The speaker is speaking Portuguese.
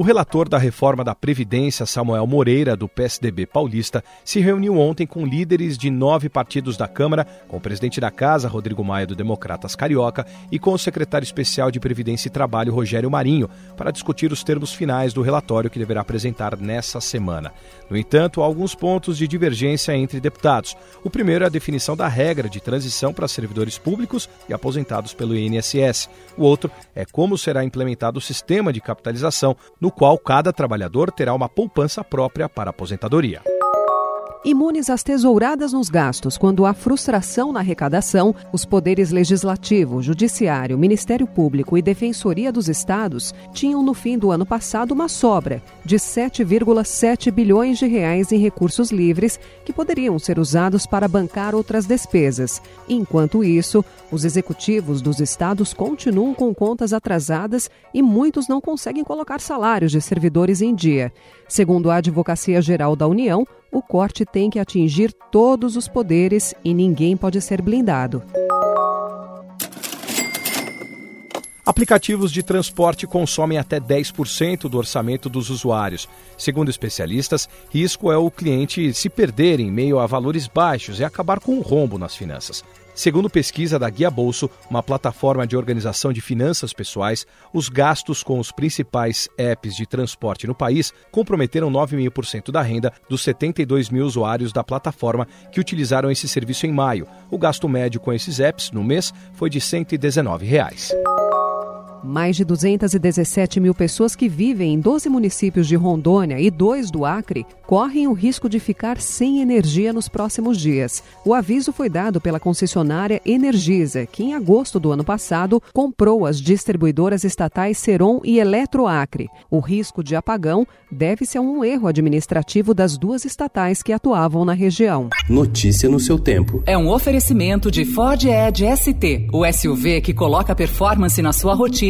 O relator da reforma da Previdência, Samuel Moreira, do PSDB paulista, se reuniu ontem com líderes de nove partidos da Câmara, com o presidente da Casa, Rodrigo Maia, do Democratas Carioca, e com o secretário especial de Previdência e Trabalho, Rogério Marinho, para discutir os termos finais do relatório que deverá apresentar nessa semana. No entanto, há alguns pontos de divergência entre deputados. O primeiro é a definição da regra de transição para servidores públicos e aposentados pelo INSS. O outro é como será implementado o sistema de capitalização no no qual cada trabalhador terá uma poupança própria para aposentadoria. Imunes às tesouradas nos gastos quando há frustração na arrecadação, os poderes legislativo, judiciário, Ministério Público e Defensoria dos Estados tinham no fim do ano passado uma sobra de 7,7 bilhões de reais em recursos livres que poderiam ser usados para bancar outras despesas. Enquanto isso, os executivos dos estados continuam com contas atrasadas e muitos não conseguem colocar salários de servidores em dia. Segundo a Advocacia Geral da União, o corte tem que atingir todos os poderes e ninguém pode ser blindado. Aplicativos de transporte consomem até 10% do orçamento dos usuários. Segundo especialistas, risco é o cliente se perder em meio a valores baixos e acabar com um rombo nas finanças. Segundo pesquisa da Guia Bolso, uma plataforma de organização de finanças pessoais, os gastos com os principais apps de transporte no país comprometeram 9,5% da renda dos 72 mil usuários da plataforma que utilizaram esse serviço em maio. O gasto médio com esses apps no mês foi de 119 reais. Mais de 217 mil pessoas que vivem em 12 municípios de Rondônia e dois do Acre correm o risco de ficar sem energia nos próximos dias. O aviso foi dado pela concessionária Energisa, que em agosto do ano passado comprou as distribuidoras estatais Seron e Eletroacre. O risco de apagão deve-se a um erro administrativo das duas estatais que atuavam na região. Notícia no seu tempo. É um oferecimento de Ford Edge ST, o SUV que coloca performance na sua rotina